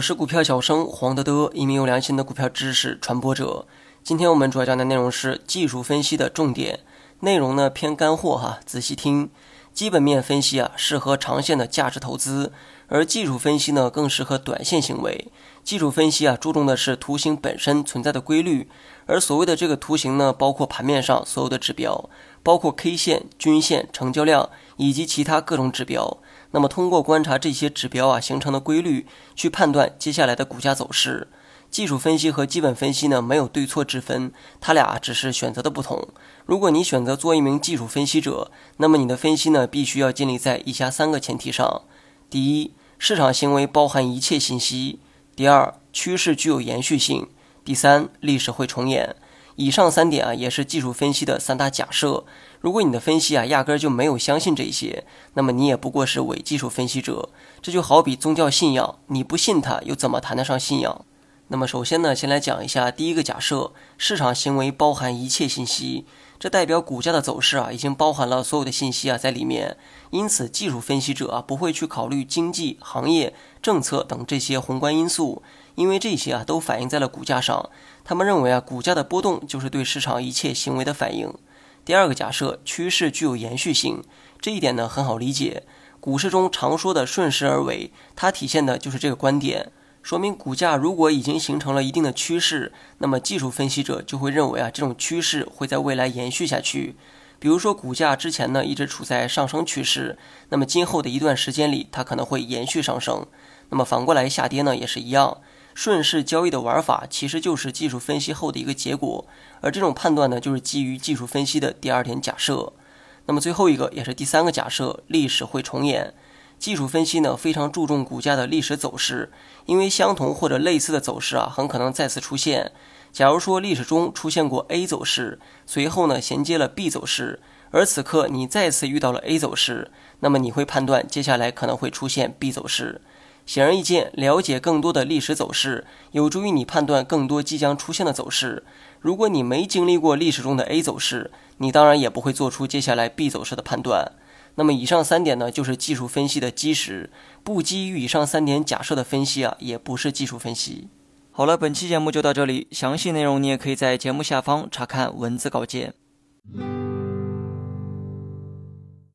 我是股票小生黄德德，一名有良心的股票知识传播者。今天我们主要讲的内容是技术分析的重点，内容呢偏干货哈，仔细听。基本面分析啊，适合长线的价值投资，而技术分析呢，更适合短线行为。技术分析啊，注重的是图形本身存在的规律，而所谓的这个图形呢，包括盘面上所有的指标，包括 K 线、均线、成交量以及其他各种指标。那么通过观察这些指标啊形成的规律，去判断接下来的股价走势。技术分析和基本分析呢，没有对错之分，它俩只是选择的不同。如果你选择做一名技术分析者，那么你的分析呢，必须要建立在以下三个前提上：第一，市场行为包含一切信息；第二，趋势具有延续性；第三，历史会重演。以上三点啊，也是技术分析的三大假设。如果你的分析啊，压根儿就没有相信这些，那么你也不过是伪技术分析者。这就好比宗教信仰，你不信它，又怎么谈得上信仰？那么首先呢，先来讲一下第一个假设：市场行为包含一切信息，这代表股价的走势啊，已经包含了所有的信息啊在里面。因此，技术分析者啊不会去考虑经济、行业、政策等这些宏观因素，因为这些啊都反映在了股价上。他们认为啊，股价的波动就是对市场一切行为的反应。第二个假设，趋势具有延续性，这一点呢很好理解。股市中常说的顺势而为，它体现的就是这个观点。说明股价如果已经形成了一定的趋势，那么技术分析者就会认为啊，这种趋势会在未来延续下去。比如说，股价之前呢一直处在上升趋势，那么今后的一段时间里，它可能会延续上升。那么反过来下跌呢也是一样，顺势交易的玩法其实就是技术分析后的一个结果，而这种判断呢就是基于技术分析的第二点假设。那么最后一个也是第三个假设，历史会重演。技术分析呢非常注重股价的历史走势，因为相同或者类似的走势啊很可能再次出现。假如说历史中出现过 A 走势，随后呢衔接了 B 走势，而此刻你再次遇到了 A 走势，那么你会判断接下来可能会出现 B 走势。显而易见，了解更多的历史走势，有助于你判断更多即将出现的走势。如果你没经历过历史中的 A 走势，你当然也不会做出接下来 B 走势的判断。那么以上三点呢，就是技术分析的基石。不基于以上三点假设的分析啊，也不是技术分析。好了，本期节目就到这里，详细内容你也可以在节目下方查看文字稿件。